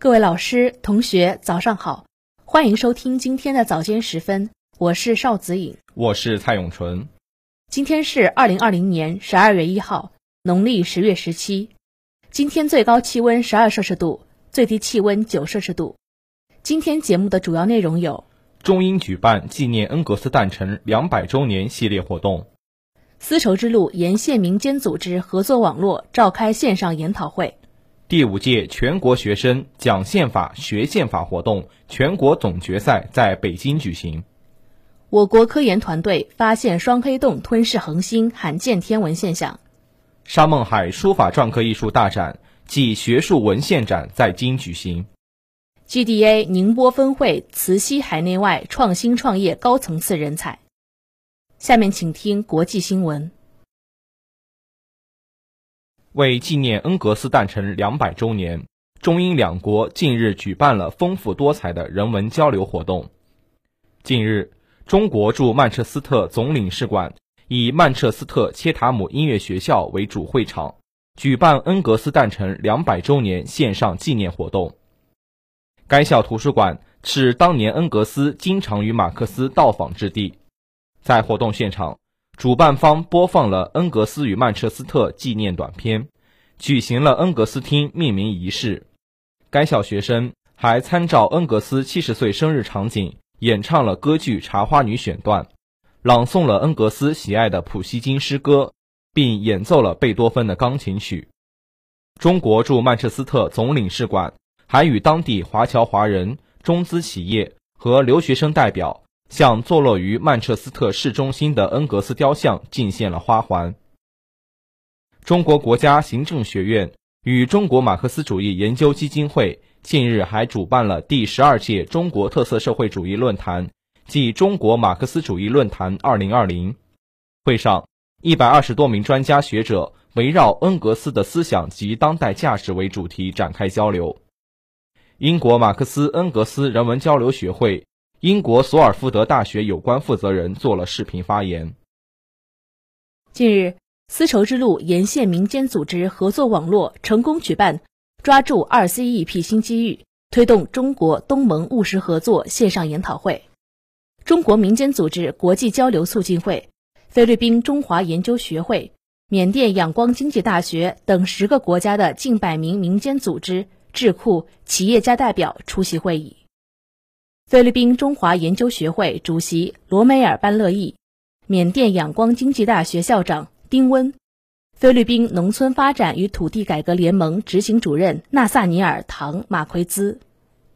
各位老师、同学，早上好！欢迎收听今天的早间时分，我是邵子颖，我是蔡永纯。今天是二零二零年十二月一号，农历十月十七。今天最高气温十二摄氏度，最低气温九摄氏度。今天节目的主要内容有：中英举办纪念恩格斯诞辰两百周年系列活动；丝绸之路沿线民间组织合作网络召开线上研讨会。第五届全国学生讲宪法学宪法活动全国总决赛在北京举行。我国科研团队发现双黑洞吞噬恒星罕见天文现象。沙孟海书法篆刻艺术大展暨学术文献展在京举行。GDA 宁波分会慈溪海内外创新创业高层次人才。下面请听国际新闻。为纪念恩格斯诞辰两百周年，中英两国近日举办了丰富多彩的人文交流活动。近日，中国驻曼彻斯特总领事馆以曼彻斯特切塔姆音乐学校为主会场，举办恩格斯诞辰两百周年线上纪念活动。该校图书馆是当年恩格斯经常与马克思到访之地。在活动现场。主办方播放了恩格斯与曼彻斯特纪念短片，举行了恩格斯厅命名仪式。该校学生还参照恩格斯七十岁生日场景，演唱了歌剧《茶花女》选段，朗诵了恩格斯喜爱的普希金诗歌，并演奏了贝多芬的钢琴曲。中国驻曼彻斯特总领事馆还与当地华侨华人、中资企业和留学生代表。向坐落于曼彻斯特市中心的恩格斯雕像敬献了花环。中国国家行政学院与中国马克思主义研究基金会近日还主办了第十二届中国特色社会主义论坛暨中国马克思主义论坛二零二零。会上，一百二十多名专家学者围绕恩格斯的思想及当代价值为主题展开交流。英国马克思恩格斯人文交流学会。英国索尔福德大学有关负责人做了视频发言。近日，丝绸之路沿线民间组织合作网络成功举办“抓住 RCEP 新机遇，推动中国东盟务实合作”线上研讨会。中国民间组织国际交流促进会、菲律宾中华研究学会、缅甸仰光经济大学等十个国家的近百名民间组织、智库、企业家代表出席会议。菲律宾中华研究学会主席罗梅尔班勒义，缅甸仰光经济大学校长丁温，菲律宾农村发展与土地改革联盟执行主任纳萨尼尔唐马奎兹，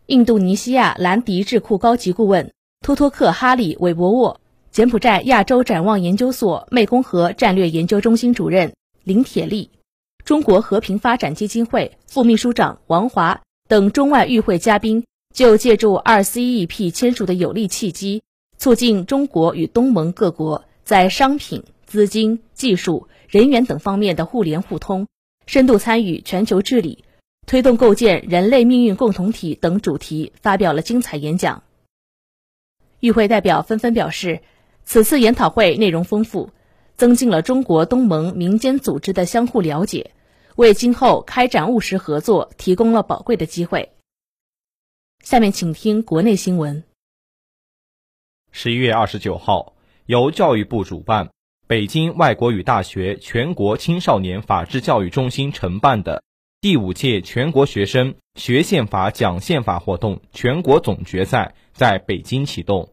印度尼西亚兰迪智库高级顾问托托克哈里韦伯沃，柬埔寨亚洲展望研究所湄公河战略研究中心主任林铁利，中国和平发展基金会副秘书长王华等中外与会嘉宾。就借助 RCEP 签署的有利契机，促进中国与东盟各国在商品、资金、技术、人员等方面的互联互通，深度参与全球治理，推动构建人类命运共同体等主题发表了精彩演讲。与会代表纷纷表示，此次研讨会内容丰富，增进了中国东盟民间组织的相互了解，为今后开展务实合作提供了宝贵的机会。下面请听国内新闻。十一月二十九号，由教育部主办、北京外国语大学全国青少年法治教育中心承办的第五届全国学生学宪法讲宪法活动全国总决赛在北京启动。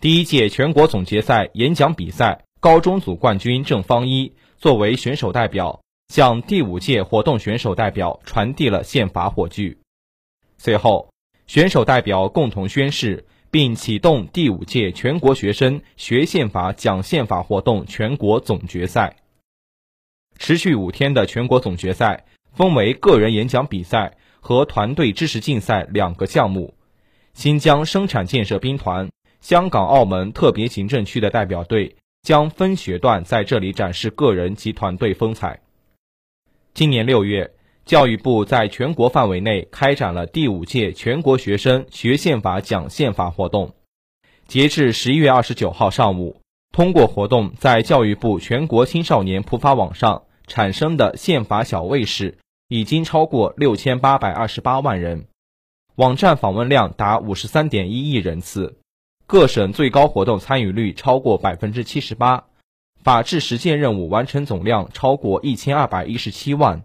第一届全国总决赛演讲比赛高中组冠军郑方一作为选手代表，向第五届活动选手代表传递了宪法火炬。随后，选手代表共同宣誓，并启动第五届全国学生学宪法讲宪法活动全国总决赛。持续五天的全国总决赛分为个人演讲比赛和团队知识竞赛两个项目。新疆生产建设兵团、香港、澳门特别行政区的代表队将分学段在这里展示个人及团队风采。今年六月。教育部在全国范围内开展了第五届全国学生学宪法讲宪法活动。截至十一月二十九号上午，通过活动在教育部全国青少年普法网上产生的宪法小卫士，已经超过六千八百二十八万人，网站访问量达五十三点一亿人次，各省最高活动参与率超过百分之七十八，法治实践任务完成总量超过一千二百一十七万。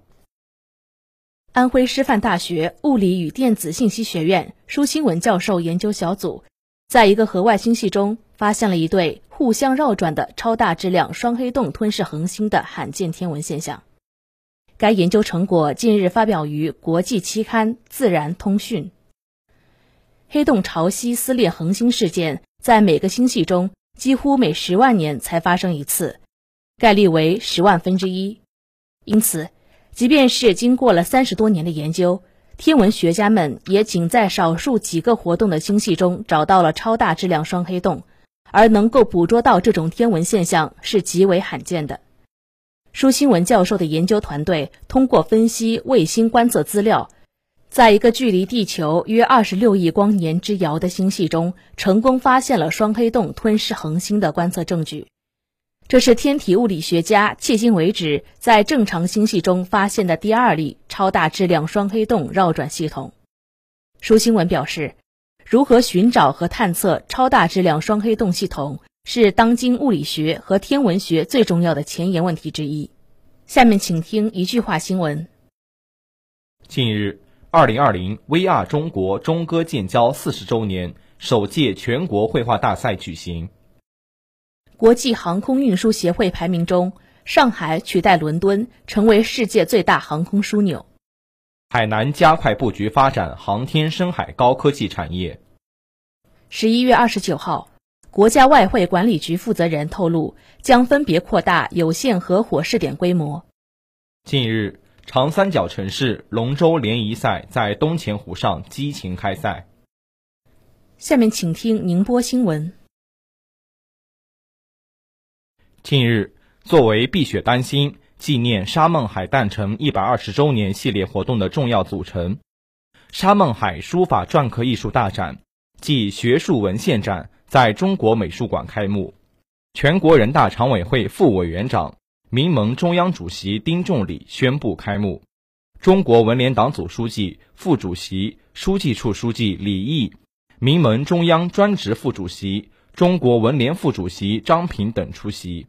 安徽师范大学物理与电子信息学院舒新文教授研究小组，在一个河外星系中发现了一对互相绕转的超大质量双黑洞吞噬恒星的罕见天文现象。该研究成果近日发表于国际期刊《自然通讯》。黑洞潮汐撕裂恒星事件在每个星系中几乎每十万年才发生一次，概率为十万分之一，因此。即便是经过了三十多年的研究，天文学家们也仅在少数几个活动的星系中找到了超大质量双黑洞，而能够捕捉到这种天文现象是极为罕见的。舒新文教授的研究团队通过分析卫星观测资料，在一个距离地球约二十六亿光年之遥的星系中，成功发现了双黑洞吞噬恒星的观测证据。这是天体物理学家迄今为止在正常星系中发现的第二例超大质量双黑洞绕转系统。舒新文表示，如何寻找和探测超大质量双黑洞系统是当今物理学和天文学最重要的前沿问题之一。下面请听一句话新闻：近日，二零二零 VR 中国中歌建交四十周年首届全国绘画大赛举行。国际航空运输协会排名中，上海取代伦敦成为世界最大航空枢纽。海南加快布局发展航天深海高科技产业。十一月二十九号，国家外汇管理局负责人透露，将分别扩大有限合伙试点规模。近日，长三角城市龙舟联谊赛在东钱湖上激情开赛。下面请听宁波新闻。近日，作为碧血丹心纪念沙孟海诞辰一百二十周年系列活动的重要组成，沙孟海书法篆刻艺术大展暨学术文献展在中国美术馆开幕。全国人大常委会副委员长、民盟中央主席丁仲礼宣布开幕。中国文联党组书记、副主席、书记处书记李毅，民盟中央专职副主席、中国文联副主席张平等出席。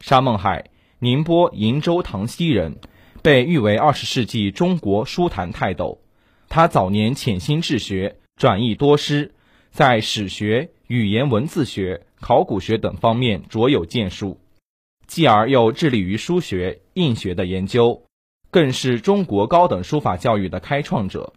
沙孟海，宁波鄞州塘西人，被誉为二十世纪中国书坛泰斗。他早年潜心治学，转译多师，在史学、语言文字学、考古学等方面卓有建树，继而又致力于书学、印学的研究，更是中国高等书法教育的开创者。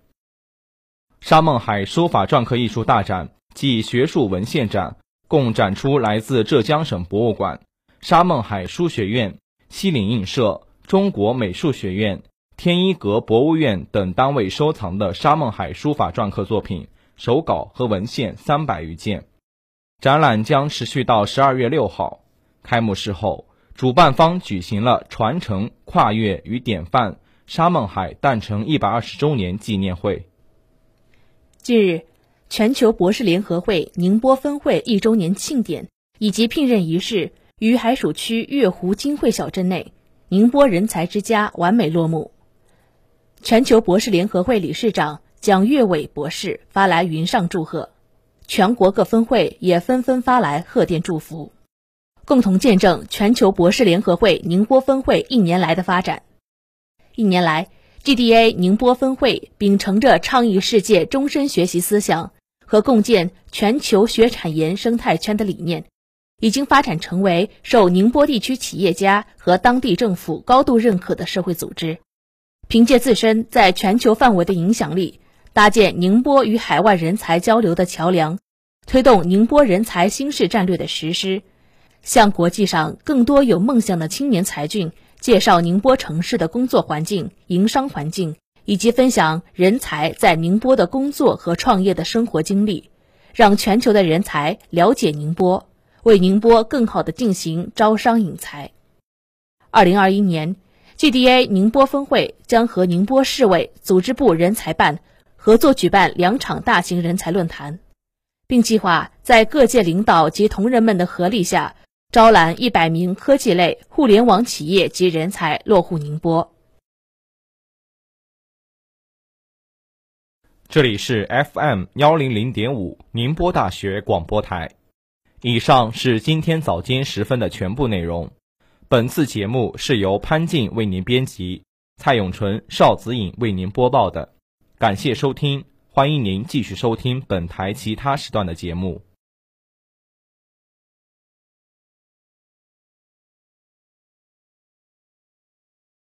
沙孟海书法篆刻艺术大展暨学术文献展共展出来自浙江省博物馆。沙孟海书学院、西岭印社、中国美术学院、天一阁博物院等单位收藏的沙孟海书法篆刻作品、手稿和文献三百余件。展览将持续到十二月六号。开幕式后，主办方举行了传承、跨越与典范沙孟海诞辰一百二十周年纪念会。近日，全球博士联合会宁波分会一周年庆典以及聘任仪式。于海曙区月湖金汇小镇内，宁波人才之家完美落幕。全球博士联合会理事长蒋月伟博士发来云上祝贺，全国各分会也纷纷发来贺电祝福，共同见证全球博士联合会宁波分会一年来的发展。一年来，GDA 宁波分会秉承着倡议世界终身学习思想和共建全球学产研生态圈的理念。已经发展成为受宁波地区企业家和当地政府高度认可的社会组织，凭借自身在全球范围的影响力，搭建宁波与海外人才交流的桥梁，推动宁波人才新市战略的实施，向国际上更多有梦想的青年才俊介绍宁波城市的工作环境、营商环境，以及分享人才在宁波的工作和创业的生活经历，让全球的人才了解宁波。为宁波更好地进行招商引才。二零二一年，GDA 宁波分会将和宁波市委组织部人才办合作举办两场大型人才论坛，并计划在各界领导及同仁们的合力下，招揽一百名科技类互联网企业及人才落户宁波。这里是 FM 幺零零点五宁波大学广播台。以上是今天早间时分的全部内容。本次节目是由潘静为您编辑，蔡永纯、邵子颖为您播报的。感谢收听，欢迎您继续收听本台其他时段的节目。